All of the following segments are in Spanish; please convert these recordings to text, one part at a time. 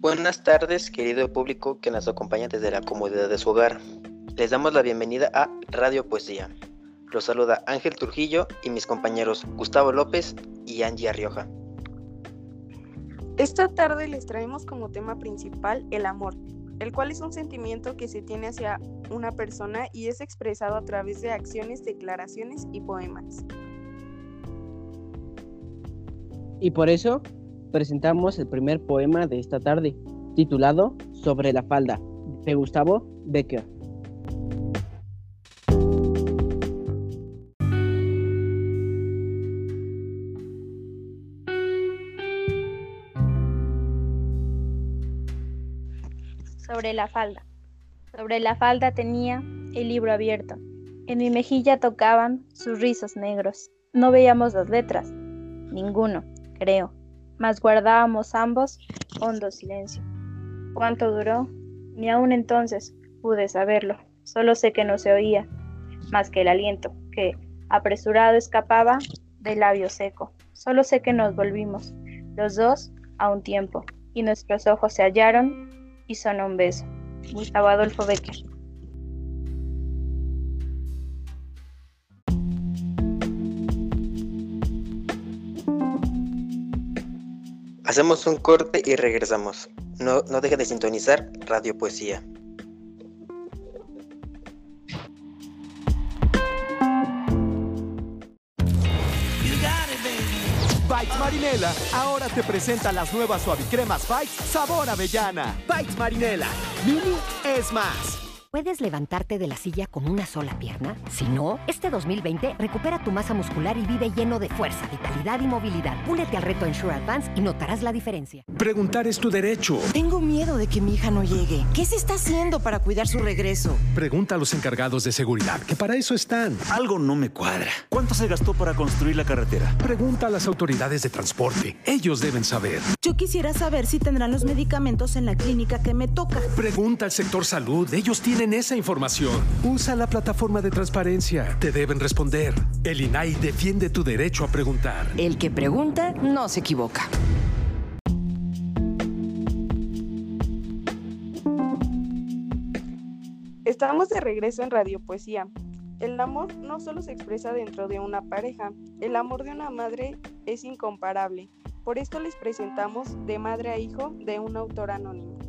Buenas tardes, querido público que nos acompaña desde la comodidad de su hogar. Les damos la bienvenida a Radio Poesía. Los saluda Ángel Trujillo y mis compañeros Gustavo López y Angie Rioja. Esta tarde les traemos como tema principal el amor, el cual es un sentimiento que se tiene hacia una persona y es expresado a través de acciones, declaraciones y poemas. Y por eso presentamos el primer poema de esta tarde, titulado Sobre la falda, de Gustavo Becker. Sobre la falda. Sobre la falda tenía el libro abierto. En mi mejilla tocaban sus rizos negros. No veíamos las letras. Ninguno, creo mas guardábamos ambos hondo silencio. ¿Cuánto duró? Ni aún entonces pude saberlo. Solo sé que no se oía, más que el aliento, que apresurado escapaba del labio seco. Solo sé que nos volvimos, los dos a un tiempo, y nuestros ojos se hallaron y sonó un beso. Gustavo Adolfo Becker. Hacemos un corte y regresamos. No, no deje de sintonizar Radio Poesía. Bites Marinela ahora te presenta las nuevas suavicremas Bites sabor avellana. Bites Marinela, mini es más. ¿Puedes levantarte de la silla con una sola pierna? Si no, este 2020 recupera tu masa muscular y vive lleno de fuerza, vitalidad y movilidad. Únete al reto Ensure Advance y notarás la diferencia. Preguntar es tu derecho. Tengo miedo de que mi hija no llegue. ¿Qué se está haciendo para cuidar su regreso? Pregunta a los encargados de seguridad, que para eso están. Algo no me cuadra. ¿Cuánto se gastó para construir la carretera? Pregunta a las autoridades de transporte. Ellos deben saber. Yo quisiera saber si tendrán los medicamentos en la clínica que me toca. Pregunta al sector salud. Ellos tienen en esa información. Usa la plataforma de transparencia. Te deben responder. El INAI defiende tu derecho a preguntar. El que pregunta no se equivoca. Estamos de regreso en Radio Poesía. El amor no solo se expresa dentro de una pareja, el amor de una madre es incomparable. Por esto les presentamos De Madre a Hijo de un autor anónimo.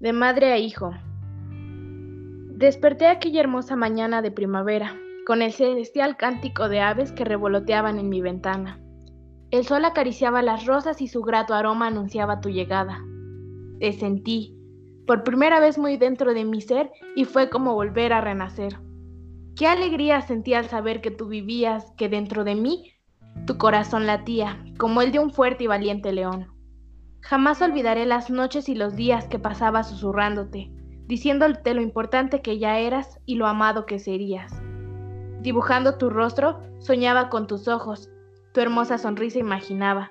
De madre a hijo. Desperté aquella hermosa mañana de primavera, con el celestial cántico de aves que revoloteaban en mi ventana. El sol acariciaba las rosas y su grato aroma anunciaba tu llegada. Te sentí, por primera vez muy dentro de mi ser, y fue como volver a renacer. Qué alegría sentí al saber que tú vivías, que dentro de mí tu corazón latía, como el de un fuerte y valiente león. Jamás olvidaré las noches y los días que pasaba susurrándote, diciéndote lo importante que ya eras y lo amado que serías. Dibujando tu rostro, soñaba con tus ojos, tu hermosa sonrisa imaginaba.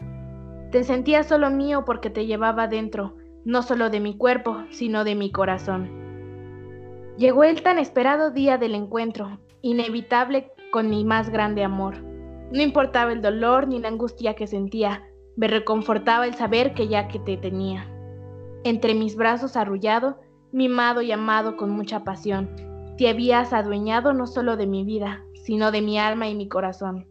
Te sentía solo mío porque te llevaba dentro, no solo de mi cuerpo, sino de mi corazón. Llegó el tan esperado día del encuentro, inevitable con mi más grande amor. No importaba el dolor ni la angustia que sentía, me reconfortaba el saber que ya que te tenía. Entre mis brazos arrullado, mimado y amado con mucha pasión, te habías adueñado no solo de mi vida, sino de mi alma y mi corazón.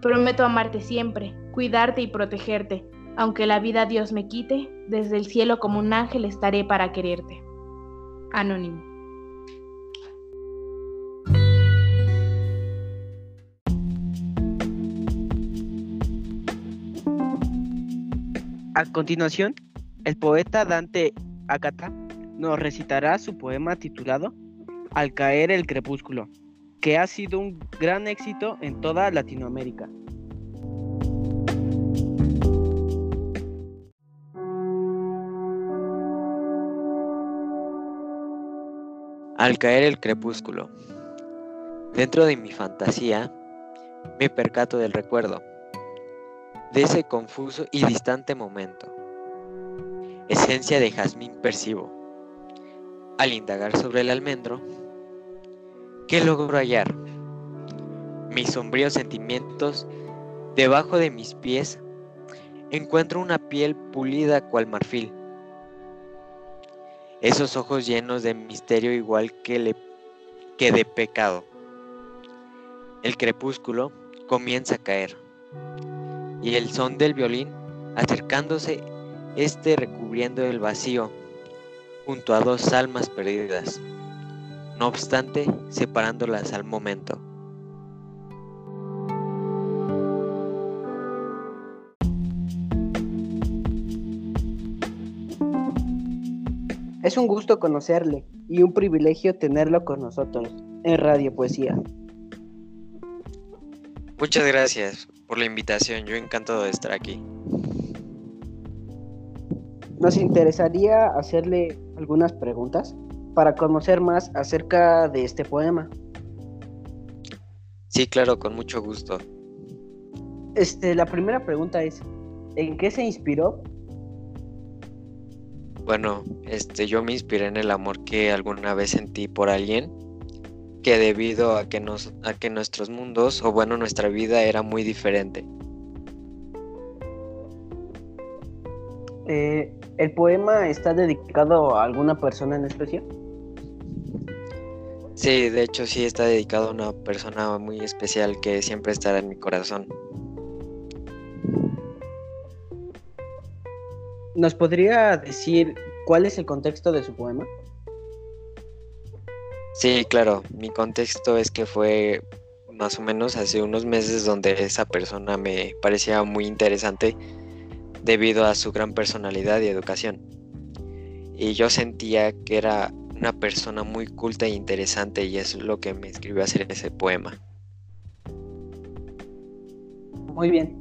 Prometo amarte siempre, cuidarte y protegerte, aunque la vida Dios me quite, desde el cielo como un ángel estaré para quererte. Anónimo. A continuación, el poeta Dante Akata nos recitará su poema titulado Al caer el crepúsculo, que ha sido un gran éxito en toda Latinoamérica. Al caer el crepúsculo, dentro de mi fantasía, me percato del recuerdo de ese confuso y distante momento. Esencia de jazmín percibo, al indagar sobre el almendro, ¿qué logro hallar? Mis sombríos sentimientos, debajo de mis pies, encuentro una piel pulida cual marfil. Esos ojos llenos de misterio igual que, que de pecado. El crepúsculo comienza a caer y el son del violín acercándose, este recubriendo el vacío junto a dos almas perdidas, no obstante separándolas al momento. Es un gusto conocerle y un privilegio tenerlo con nosotros en Radio Poesía. Muchas gracias por la invitación, yo encantado de estar aquí. Nos interesaría hacerle algunas preguntas para conocer más acerca de este poema. Sí, claro, con mucho gusto. Este, la primera pregunta es, ¿en qué se inspiró bueno, este, yo me inspiré en el amor que alguna vez sentí por alguien, que debido a que, nos, a que nuestros mundos, o bueno, nuestra vida era muy diferente. Eh, ¿El poema está dedicado a alguna persona en especial? Sí, de hecho sí está dedicado a una persona muy especial que siempre estará en mi corazón. ¿Nos podría decir cuál es el contexto de su poema? Sí, claro. Mi contexto es que fue más o menos hace unos meses donde esa persona me parecía muy interesante debido a su gran personalidad y educación. Y yo sentía que era una persona muy culta e interesante y es lo que me escribió hacer ese poema. Muy bien.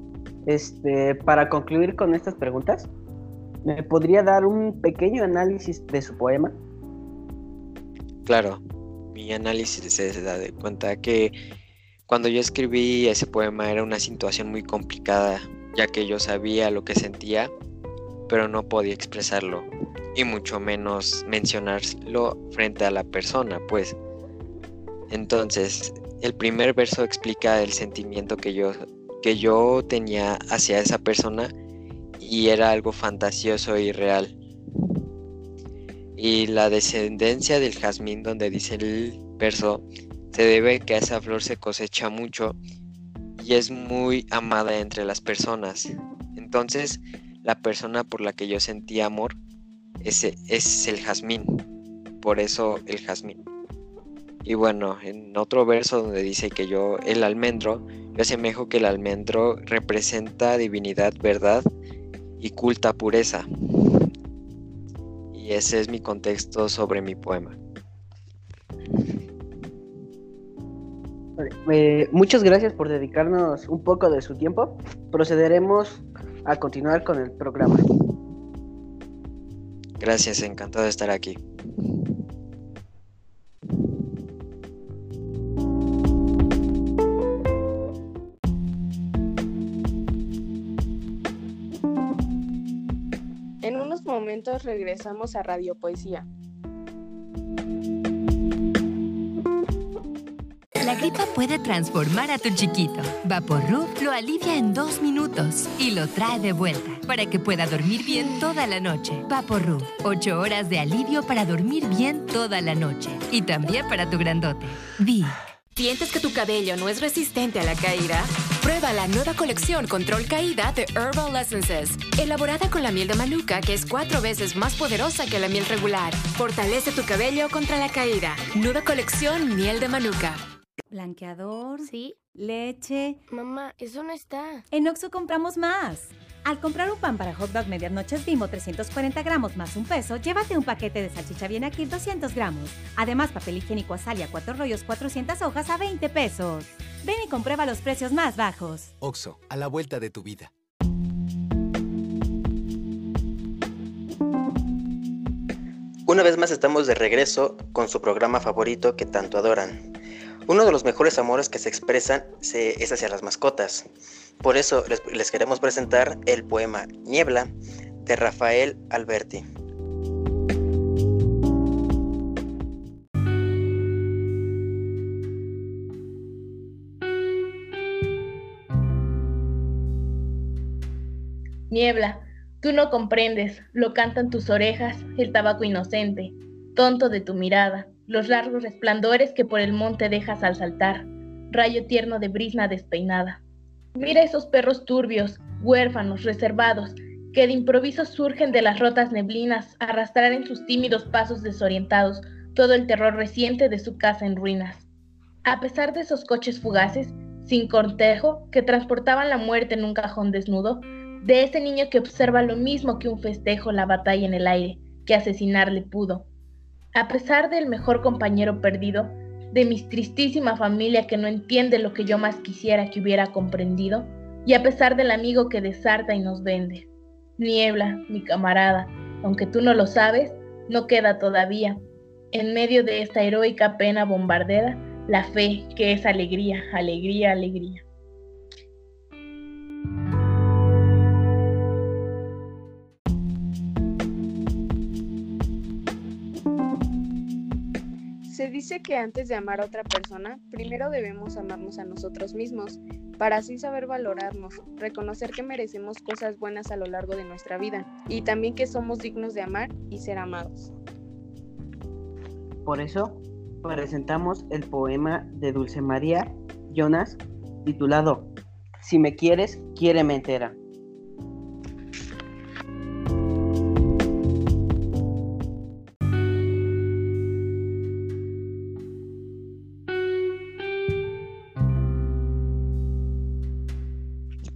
Este, para concluir con estas preguntas, ¿Me podría dar un pequeño análisis de su poema? Claro, mi análisis se da de cuenta que cuando yo escribí ese poema era una situación muy complicada, ya que yo sabía lo que sentía, pero no podía expresarlo, y mucho menos mencionarlo frente a la persona, pues. Entonces, el primer verso explica el sentimiento que yo, que yo tenía hacia esa persona y era algo fantasioso y real. Y la descendencia del jazmín donde dice el verso se debe que esa flor se cosecha mucho y es muy amada entre las personas. Entonces, la persona por la que yo sentí amor es el jazmín. Por eso el jazmín. Y bueno, en otro verso donde dice que yo, el almendro, yo asemejo que el almendro representa divinidad, verdad y culta pureza. Y ese es mi contexto sobre mi poema. Eh, muchas gracias por dedicarnos un poco de su tiempo. Procederemos a continuar con el programa. Gracias, encantado de estar aquí. Momentos regresamos a Radio Poesía. La gripa puede transformar a tu chiquito. Vaporub lo alivia en dos minutos y lo trae de vuelta para que pueda dormir bien toda la noche. Vaporub, ocho horas de alivio para dormir bien toda la noche y también para tu grandote. Vic. ¿Sientes que tu cabello no es resistente a la caída? Prueba la nueva colección Control Caída de Herbal Essences, elaborada con la miel de manuka que es cuatro veces más poderosa que la miel regular. Fortalece tu cabello contra la caída. Nueva colección Miel de Manuka. Blanqueador. Sí. Leche. Mamá, eso no está. En Oxo compramos más. Al comprar un pan para hot dog medias noches Bimbo 340 gramos más un peso, llévate un paquete de salchicha bien aquí 200 gramos. Además, papel higiénico Azalia 4 rollos 400 hojas a 20 pesos. Ven y comprueba los precios más bajos. Oxo, a la vuelta de tu vida. Una vez más estamos de regreso con su programa favorito que tanto adoran. Uno de los mejores amores que se expresan es hacia las mascotas. Por eso les, queremos presentar el poema Niebla de Rafael Alberti. Niebla, tú no comprendes, lo cantan tus orejas, el tabaco inocente, tonto de tu mirada, los largos resplandores que por el monte dejas al saltar, rayo tierno de brisna despeinada. Mira esos perros turbios, huérfanos, reservados, que de improviso surgen de las rotas neblinas, arrastrar en sus tímidos pasos desorientados todo el terror reciente de su casa en ruinas. A pesar de esos coches fugaces, sin cortejo, que transportaban la muerte en un cajón desnudo, de ese niño que observa lo mismo que un festejo la batalla en el aire, que asesinarle pudo. A pesar del mejor compañero perdido, de mi tristísima familia que no entiende lo que yo más quisiera que hubiera comprendido, y a pesar del amigo que desarta y nos vende. Niebla, mi camarada, aunque tú no lo sabes, no queda todavía, en medio de esta heroica pena bombardera, la fe que es alegría, alegría, alegría. Dice que antes de amar a otra persona, primero debemos amarnos a nosotros mismos, para así saber valorarnos, reconocer que merecemos cosas buenas a lo largo de nuestra vida y también que somos dignos de amar y ser amados. Por eso presentamos el poema de Dulce María Jonas titulado Si me quieres, quiéreme entera.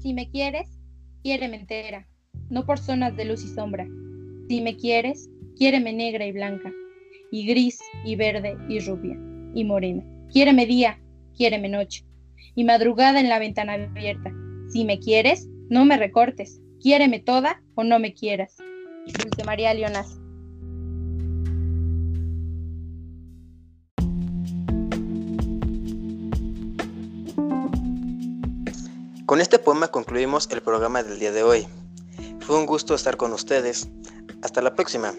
Si me quieres, quiéreme entera, no por zonas de luz y sombra. Si me quieres, quiéreme negra y blanca, y gris y verde y rubia y morena. Quiéreme día, quiéreme noche, y madrugada en la ventana abierta. Si me quieres, no me recortes, quiéreme toda o no me quieras. Dulce María Leonas. Con este poema concluimos el programa del día de hoy. Fue un gusto estar con ustedes. Hasta la próxima.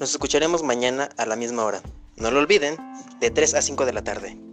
Nos escucharemos mañana a la misma hora. No lo olviden, de 3 a 5 de la tarde.